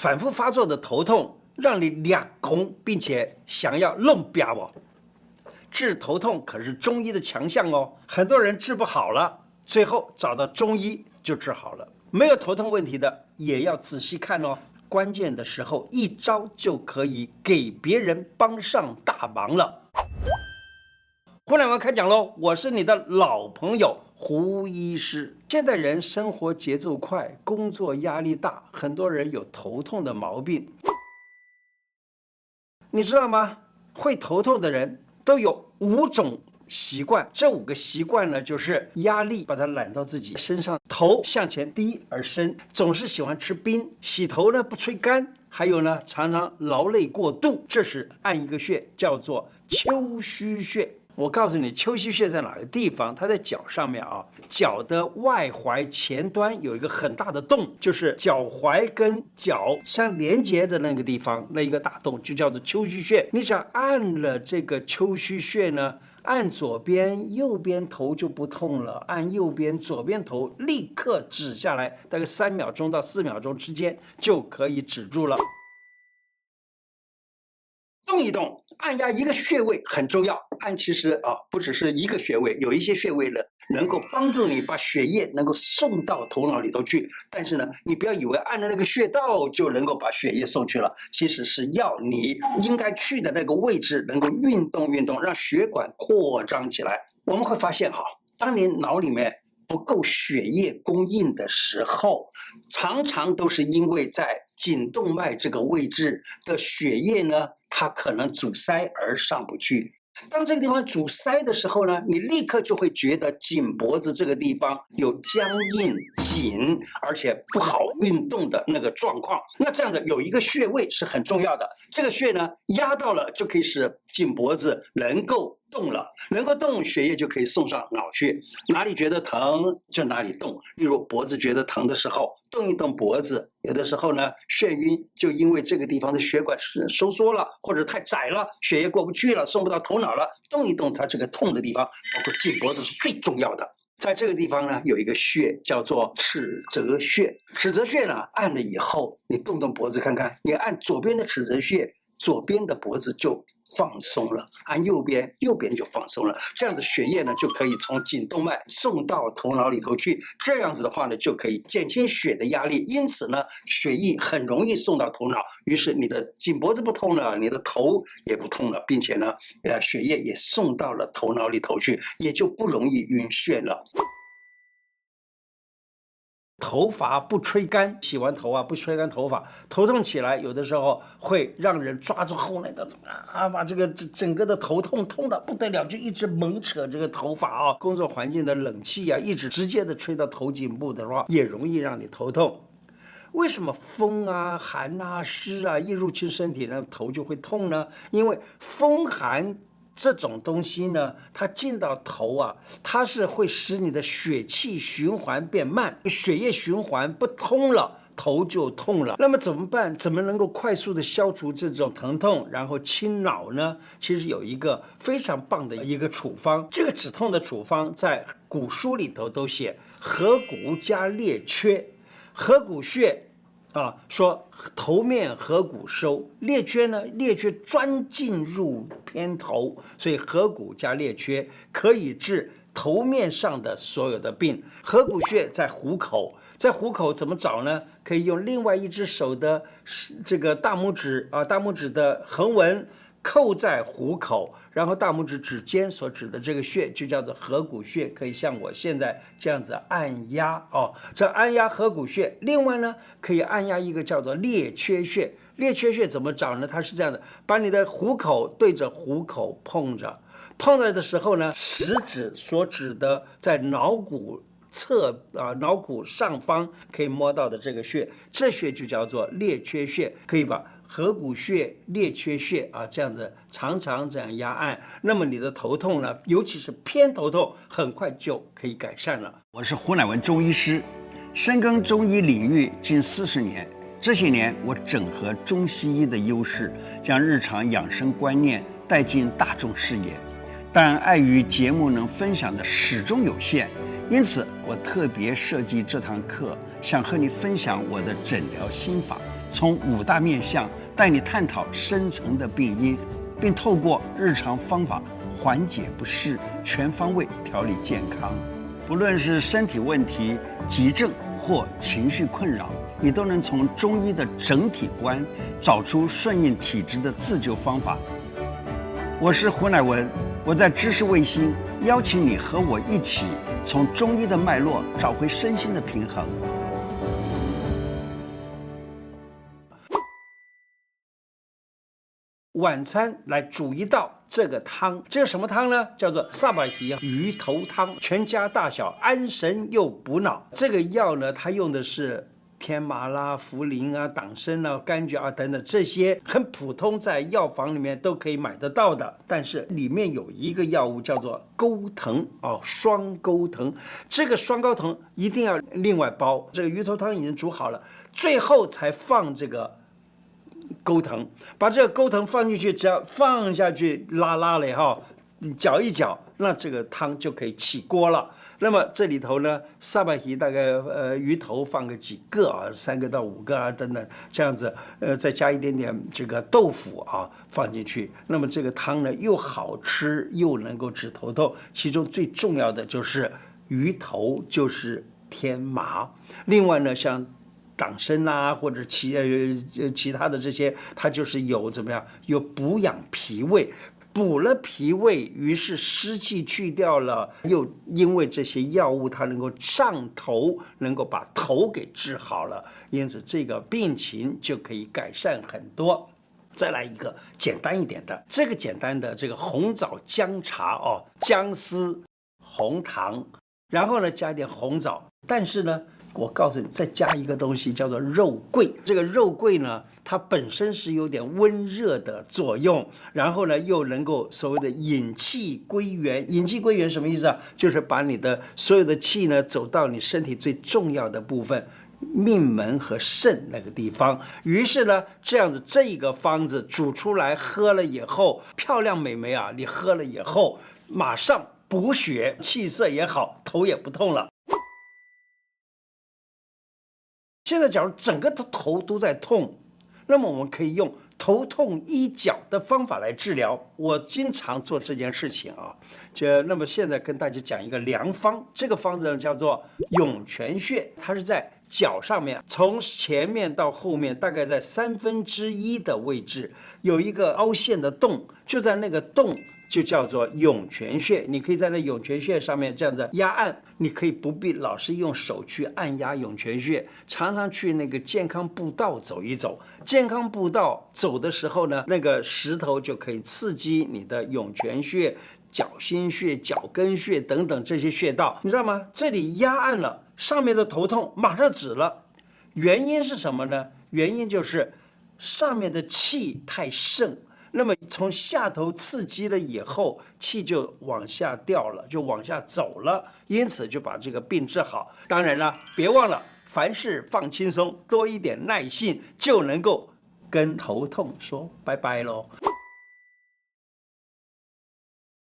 反复发作的头痛，让你脸红，并且想要弄表哦。治头痛可是中医的强项哦，很多人治不好了，最后找到中医就治好了。没有头痛问题的，也要仔细看哦。关键的时候，一招就可以给别人帮上大忙了。互联网开讲喽！我是你的老朋友胡医师。现代人生活节奏快，工作压力大，很多人有头痛的毛病。你知道吗？会头痛的人都有五种。习惯，这五个习惯呢，就是压力把它揽到自己身上，头向前低而伸，总是喜欢吃冰，洗头呢不吹干，还有呢常常劳累过度，这是按一个穴叫做丘虚穴。我告诉你，丘虚穴在哪个地方？它在脚上面啊，脚的外踝前端有一个很大的洞，就是脚踝跟脚相连接的那个地方，那一个大洞就叫做丘虚穴。你想按了这个丘虚穴呢？按左边，右边头就不痛了；按右边，左边头立刻止下来，大概三秒钟到四秒钟之间就可以止住了。动一动，按压一个穴位很重要。按其实啊，不只是一个穴位，有一些穴位呢，能够帮助你把血液能够送到头脑里头去。但是呢，你不要以为按了那个穴道就能够把血液送去了，其实是要你应该去的那个位置能够运动运动，让血管扩张起来。我们会发现哈，当你脑里面不够血液供应的时候，常常都是因为在颈动脉这个位置的血液呢。它可能阻塞而上不去。当这个地方阻塞的时候呢，你立刻就会觉得颈脖子这个地方有僵硬、紧，而且不好运动的那个状况。那这样子有一个穴位是很重要的，这个穴呢压到了就可以使颈脖子能够。动了，能够动，血液就可以送上脑去。哪里觉得疼就哪里动。例如脖子觉得疼的时候，动一动脖子。有的时候呢，眩晕就因为这个地方的血管收缩了，或者太窄了，血液过不去了，送不到头脑了。动一动它这个痛的地方，包括颈脖子是最重要的。在这个地方呢，有一个穴叫做尺泽穴。尺泽穴呢，按了以后，你动动脖子看看，你按左边的尺泽穴。左边的脖子就放松了，按右边，右边就放松了。这样子血液呢就可以从颈动脉送到头脑里头去。这样子的话呢，就可以减轻血的压力，因此呢，血液很容易送到头脑。于是你的颈脖子不痛了，你的头也不痛了，并且呢，呃，血液也送到了头脑里头去，也就不容易晕眩了。头发不吹干，洗完头啊不吹干头发，头痛起来，有的时候会让人抓住后来的啊，把这个整整个的头痛痛得不得了，就一直猛扯这个头发啊。工作环境的冷气啊，一直直接的吹到头颈部的话，也容易让你头痛。为什么风啊、寒啊、湿啊一入侵身体，那头就会痛呢？因为风寒。这种东西呢，它进到头啊，它是会使你的血气循环变慢，血液循环不通了，头就痛了。那么怎么办？怎么能够快速的消除这种疼痛，然后清脑呢？其实有一个非常棒的一个处方，这个止痛的处方在古书里头都写合谷加列缺，合谷穴。啊，说头面合谷收，列缺呢？列缺专进入偏头，所以合谷加列缺可以治头面上的所有的病。合谷穴在虎口，在虎口怎么找呢？可以用另外一只手的这个大拇指啊，大拇指的横纹。扣在虎口，然后大拇指指尖所指的这个穴就叫做合谷穴，可以像我现在这样子按压哦。这按压合谷穴，另外呢，可以按压一个叫做列缺穴。列缺穴怎么找呢？它是这样的：把你的虎口对着虎口碰着，碰着的时候呢，食指所指的在脑骨侧啊，脑骨上方可以摸到的这个穴，这穴就叫做列缺穴，可以把。合谷穴、列缺穴啊，这样子常常这样压按，那么你的头痛呢，尤其是偏头痛，很快就可以改善了。我是胡乃文中医师，深耕中医领域近四十年，这些年我整合中西医的优势，将日常养生观念带进大众视野。但碍于节目能分享的始终有限，因此我特别设计这堂课，想和你分享我的诊疗心法。从五大面向带你探讨深层的病因，并透过日常方法缓解不适，全方位调理健康。不论是身体问题、急症或情绪困扰，你都能从中医的整体观找出顺应体质的自救方法。我是胡乃文，我在知识卫星邀请你和我一起从中医的脉络找回身心的平衡。晚餐来煮一道这个汤，这是什么汤呢？叫做萨巴提鱼头汤，全家大小安神又补脑。这个药呢，它用的是天麻啦、茯苓啊、党参啊、柑橘啊等等这些很普通，在药房里面都可以买得到的。但是里面有一个药物叫做钩藤哦，双钩藤。这个双钩藤一定要另外包。这个鱼头汤已经煮好了，最后才放这个。钩藤，把这个钩藤放进去，只要放下去拉拉了哈，你搅一搅，那这个汤就可以起锅了。那么这里头呢，萨白鱼大概呃鱼头放个几个啊，三个到五个啊等等，这样子呃再加一点点这个豆腐啊放进去，那么这个汤呢又好吃又能够治头痛。其中最重要的就是鱼头就是天麻，另外呢像。党参啊，或者其呃呃其他的这些，它就是有怎么样？有补养脾胃，补了脾胃，于是湿气去掉了，又因为这些药物它能够上头，能够把头给治好了，因此这个病情就可以改善很多。再来一个简单一点的，这个简单的这个红枣姜茶哦，姜丝、红糖，然后呢加一点红枣，但是呢。我告诉你，再加一个东西叫做肉桂。这个肉桂呢，它本身是有点温热的作用，然后呢，又能够所谓的引气归元。引气归元什么意思啊？就是把你的所有的气呢，走到你身体最重要的部分，命门和肾那个地方。于是呢，这样子这个方子煮出来喝了以后，漂亮美眉啊，你喝了以后，马上补血，气色也好，头也不痛了。现在，假如整个的头都在痛，那么我们可以用头痛医脚的方法来治疗。我经常做这件事情啊，就那么现在跟大家讲一个良方，这个方子呢叫做涌泉穴，它是在脚上面，从前面到后面大概在三分之一的位置有一个凹陷的洞，就在那个洞。就叫做涌泉穴，你可以在那涌泉穴上面这样子压按，你可以不必老是用手去按压涌泉穴，常常去那个健康步道走一走。健康步道走的时候呢，那个石头就可以刺激你的涌泉穴、脚心穴、脚跟穴等等这些穴道，你知道吗？这里压按了，上面的头痛马上止了。原因是什么呢？原因就是上面的气太盛。那么从下头刺激了以后，气就往下掉了，就往下走了，因此就把这个病治好。当然了，别忘了凡事放轻松，多一点耐性，就能够跟头痛说拜拜喽。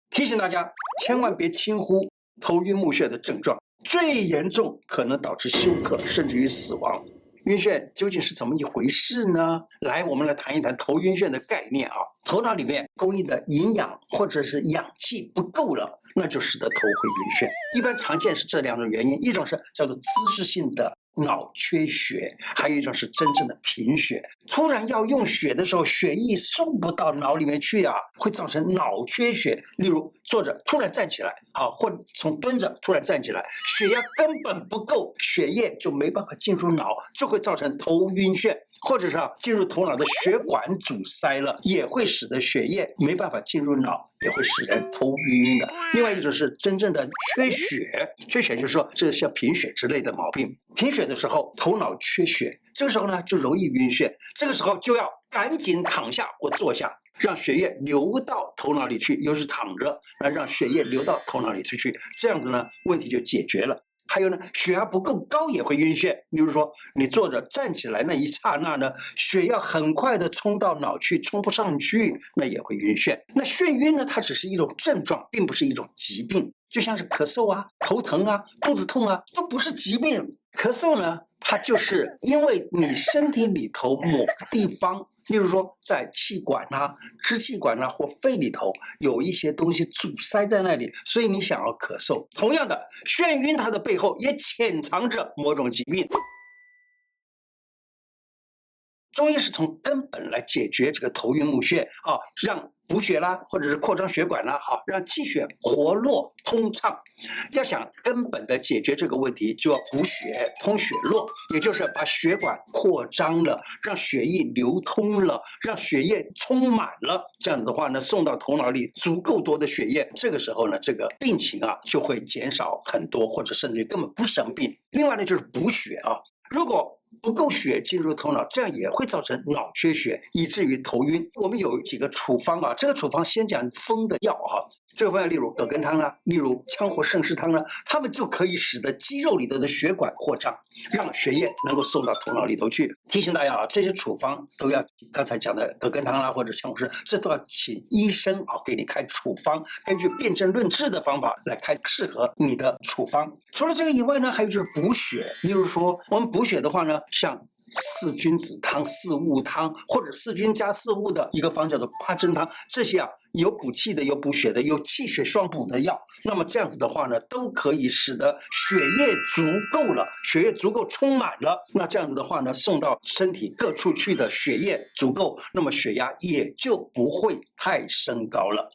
提醒大家，千万别轻忽头晕目眩的症状，最严重可能导致休克，甚至于死亡。晕眩究竟是怎么一回事呢？来，我们来谈一谈头晕眩的概念啊。头脑里面供应的营养或者是氧气不够了，那就使得头会晕眩。一般常见是这两种原因，一种是叫做姿势性的。脑缺血，还有一种是真正的贫血。突然要用血的时候，血液送不到脑里面去啊，会造成脑缺血。例如坐着突然站起来，好，或从蹲着突然站起来，血压根本不够，血液就没办法进入脑，就会造成头晕眩。或者是啊，进入头脑的血管阻塞了，也会使得血液没办法进入脑，也会使人头晕晕的。另外一种是真正的缺血，缺血就是说这是像贫血之类的毛病。贫血的时候，头脑缺血，这个时候呢就容易晕眩。这个时候就要赶紧躺下或坐下，让血液流到头脑里去，又是躺着，来让血液流到头脑里去去，这样子呢问题就解决了。还有呢，血压不够高也会晕眩。比如说，你坐着站起来那一刹那呢，血要很快的冲到脑去，冲不上去，那也会晕眩。那眩晕呢，它只是一种症状，并不是一种疾病。就像是咳嗽啊、头疼啊、肚子痛啊，都不是疾病。咳嗽呢，它就是因为你身体里头某个地方，例如说在气管呐、支气管呐或肺里头有一些东西阻塞在那里，所以你想要咳嗽。同样的，眩晕它的背后也潜藏着某种疾病。中医是从根本来解决这个头晕目眩啊，让补血啦，或者是扩张血管啦，好，让气血活络通畅。要想根本的解决这个问题，就要补血通血络，也就是把血管扩张了，让血液流通了，让血液充满了。这样子的话呢，送到头脑里足够多的血液，这个时候呢，这个病情啊就会减少很多，或者甚至根本不生病。另外呢，就是补血啊，如果不够血进入头脑，这样也会造成脑缺血，以至于头晕。我们有几个处方啊，这个处方先讲风的药哈、这个方例如葛根汤啊，例如羌活胜湿汤啊，它们就可以使得肌肉里头的血管扩张，让血液能够送到头脑里头去。提醒大家啊，这些处方都要刚才讲的葛根汤、啊，或者羌活胜，这都要请医生啊给你开处方，根据辨证论治的方法来开适合你的处方。除了这个以外呢，还有就是补血，例如说我们补血的话呢。像四君子汤、四物汤，或者四君加四物的一个方叫做八珍汤，这些啊有补气的，有补血的，有气血双补的药。那么这样子的话呢，都可以使得血液足够了，血液足够充满了。那这样子的话呢，送到身体各处去的血液足够，那么血压也就不会太升高了。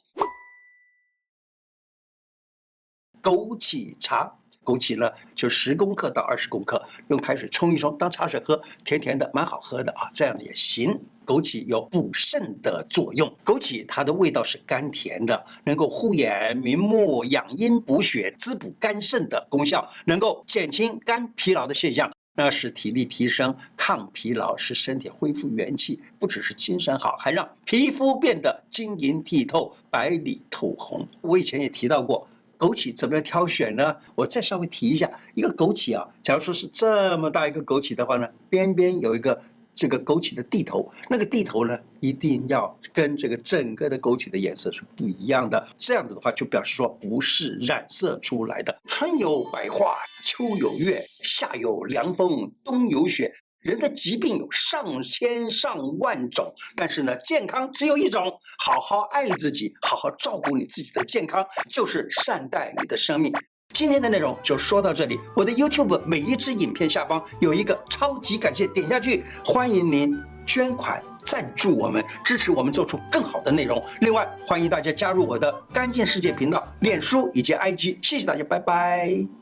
枸杞茶。枸杞呢，就十公克到二十公克，用开水冲一冲，当茶水喝，甜甜的，蛮好喝的啊，这样子也行。枸杞有补肾的作用，枸杞它的味道是甘甜的，能够护眼明目、养阴补血、滋补肝肾的功效，能够减轻肝疲劳的现象，那使体力提升、抗疲劳，使身体恢复元气，不只是精神好，还让皮肤变得晶莹剔透、白里透红。我以前也提到过。枸杞怎么样挑选呢？我再稍微提一下，一个枸杞啊，假如说是这么大一个枸杞的话呢，边边有一个这个枸杞的蒂头，那个蒂头呢，一定要跟这个整个的枸杞的颜色是不一样的。这样子的话，就表示说不是染色出来的。春有百花，秋有月，夏有凉风，冬有雪。人的疾病有上千上万种，但是呢，健康只有一种。好好爱自己，好好照顾你自己的健康，就是善待你的生命。今天的内容就说到这里。我的 YouTube 每一支影片下方有一个超级感谢，点下去，欢迎您捐款赞助我们，支持我们做出更好的内容。另外，欢迎大家加入我的干净世界频道、脸书以及 IG。谢谢大家，拜拜。